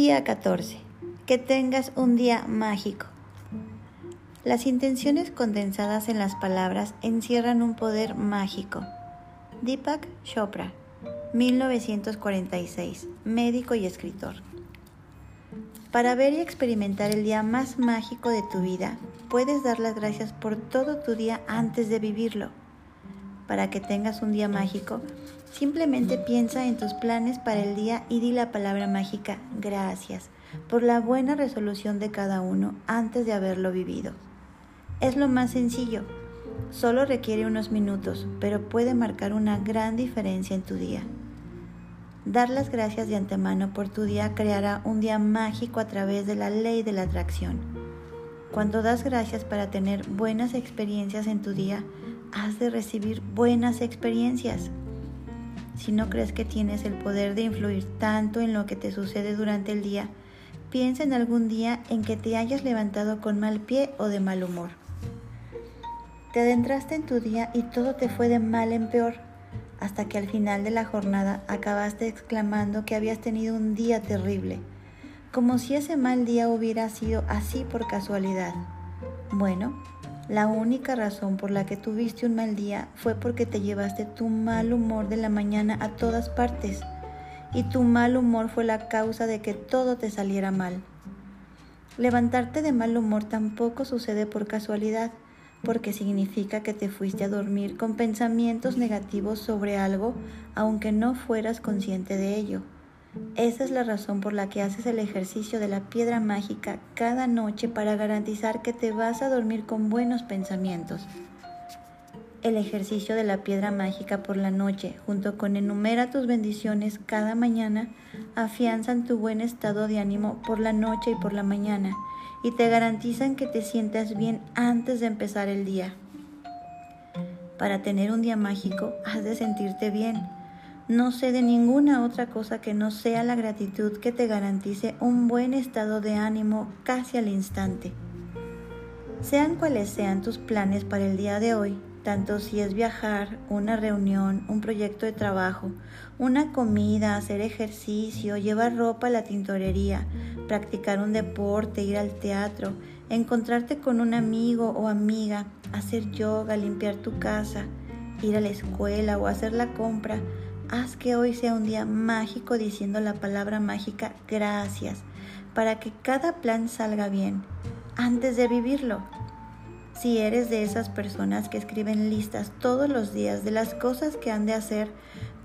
Día 14. Que tengas un día mágico. Las intenciones condensadas en las palabras encierran un poder mágico. Deepak Chopra, 1946, médico y escritor. Para ver y experimentar el día más mágico de tu vida, puedes dar las gracias por todo tu día antes de vivirlo. Para que tengas un día mágico, simplemente piensa en tus planes para el día y di la palabra mágica gracias por la buena resolución de cada uno antes de haberlo vivido. Es lo más sencillo, solo requiere unos minutos, pero puede marcar una gran diferencia en tu día. Dar las gracias de antemano por tu día creará un día mágico a través de la ley de la atracción. Cuando das gracias para tener buenas experiencias en tu día, has de recibir buenas experiencias. Si no crees que tienes el poder de influir tanto en lo que te sucede durante el día, piensa en algún día en que te hayas levantado con mal pie o de mal humor. Te adentraste en tu día y todo te fue de mal en peor hasta que al final de la jornada acabaste exclamando que habías tenido un día terrible, como si ese mal día hubiera sido así por casualidad. Bueno, la única razón por la que tuviste un mal día fue porque te llevaste tu mal humor de la mañana a todas partes, y tu mal humor fue la causa de que todo te saliera mal. Levantarte de mal humor tampoco sucede por casualidad, porque significa que te fuiste a dormir con pensamientos negativos sobre algo, aunque no fueras consciente de ello. Esa es la razón por la que haces el ejercicio de la piedra mágica cada noche para garantizar que te vas a dormir con buenos pensamientos. El ejercicio de la piedra mágica por la noche, junto con enumera tus bendiciones cada mañana, afianzan tu buen estado de ánimo por la noche y por la mañana y te garantizan que te sientas bien antes de empezar el día. Para tener un día mágico has de sentirte bien. No sé de ninguna otra cosa que no sea la gratitud que te garantice un buen estado de ánimo casi al instante. Sean cuales sean tus planes para el día de hoy, tanto si es viajar, una reunión, un proyecto de trabajo, una comida, hacer ejercicio, llevar ropa a la tintorería, practicar un deporte, ir al teatro, encontrarte con un amigo o amiga, hacer yoga, limpiar tu casa, ir a la escuela o hacer la compra. Haz que hoy sea un día mágico diciendo la palabra mágica gracias para que cada plan salga bien antes de vivirlo. Si eres de esas personas que escriben listas todos los días de las cosas que han de hacer,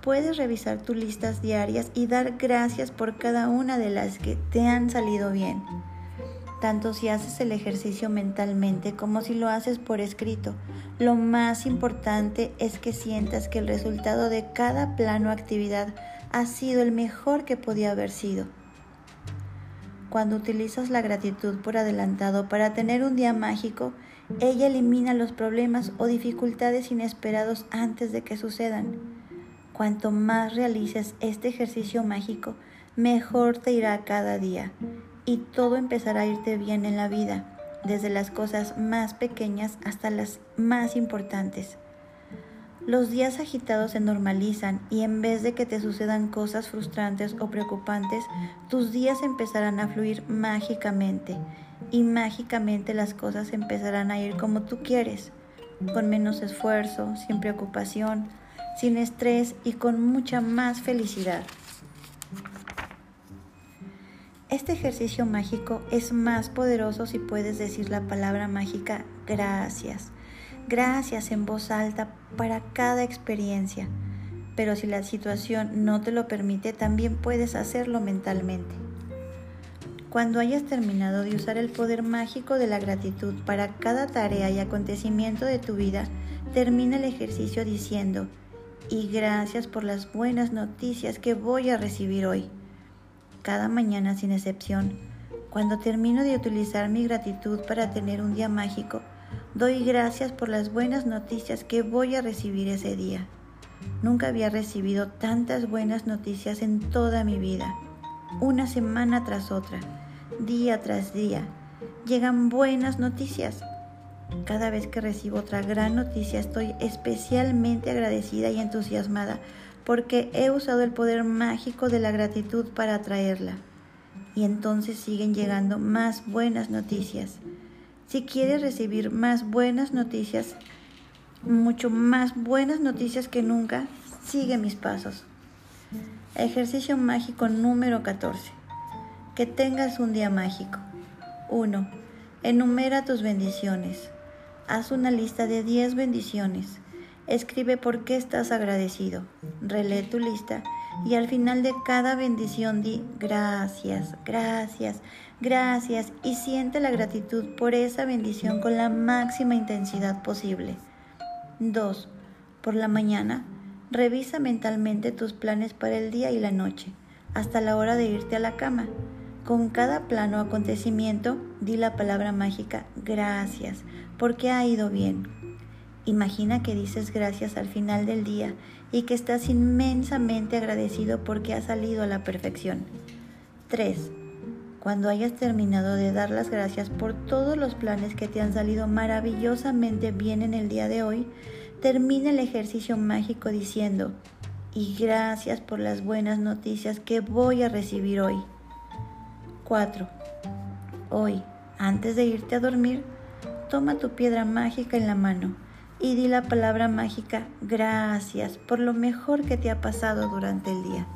puedes revisar tus listas diarias y dar gracias por cada una de las que te han salido bien. Tanto si haces el ejercicio mentalmente como si lo haces por escrito. Lo más importante es que sientas que el resultado de cada plan o actividad ha sido el mejor que podía haber sido. Cuando utilizas la gratitud por adelantado para tener un día mágico, ella elimina los problemas o dificultades inesperados antes de que sucedan. Cuanto más realices este ejercicio mágico, mejor te irá cada día y todo empezará a irte bien en la vida, desde las cosas más pequeñas hasta las más importantes. Los días agitados se normalizan y en vez de que te sucedan cosas frustrantes o preocupantes, tus días empezarán a fluir mágicamente y mágicamente las cosas empezarán a ir como tú quieres, con menos esfuerzo, sin preocupación, sin estrés y con mucha más felicidad. Este ejercicio mágico es más poderoso si puedes decir la palabra mágica gracias. Gracias en voz alta para cada experiencia. Pero si la situación no te lo permite, también puedes hacerlo mentalmente. Cuando hayas terminado de usar el poder mágico de la gratitud para cada tarea y acontecimiento de tu vida, termina el ejercicio diciendo, y gracias por las buenas noticias que voy a recibir hoy. Cada mañana sin excepción, cuando termino de utilizar mi gratitud para tener un día mágico, doy gracias por las buenas noticias que voy a recibir ese día. Nunca había recibido tantas buenas noticias en toda mi vida, una semana tras otra día tras día. Llegan buenas noticias. Cada vez que recibo otra gran noticia estoy especialmente agradecida y entusiasmada porque he usado el poder mágico de la gratitud para atraerla. y entonces siguen llegando más buenas noticias. Si quieres recibir más buenas noticias, mucho más buenas noticias que nunca, sigue mis pasos. Ejercicio mágico número 14. Que tengas un día mágico. 1. Enumera tus bendiciones. Haz una lista de 10 bendiciones. Escribe por qué estás agradecido. Relee tu lista y al final de cada bendición di gracias, gracias, gracias y siente la gratitud por esa bendición con la máxima intensidad posible. 2. Por la mañana, revisa mentalmente tus planes para el día y la noche, hasta la hora de irte a la cama. Con cada plano acontecimiento, di la palabra mágica gracias, porque ha ido bien. Imagina que dices gracias al final del día y que estás inmensamente agradecido porque ha salido a la perfección. 3. Cuando hayas terminado de dar las gracias por todos los planes que te han salido maravillosamente bien en el día de hoy, termina el ejercicio mágico diciendo, y gracias por las buenas noticias que voy a recibir hoy. 4. Hoy, antes de irte a dormir, toma tu piedra mágica en la mano y di la palabra mágica gracias por lo mejor que te ha pasado durante el día.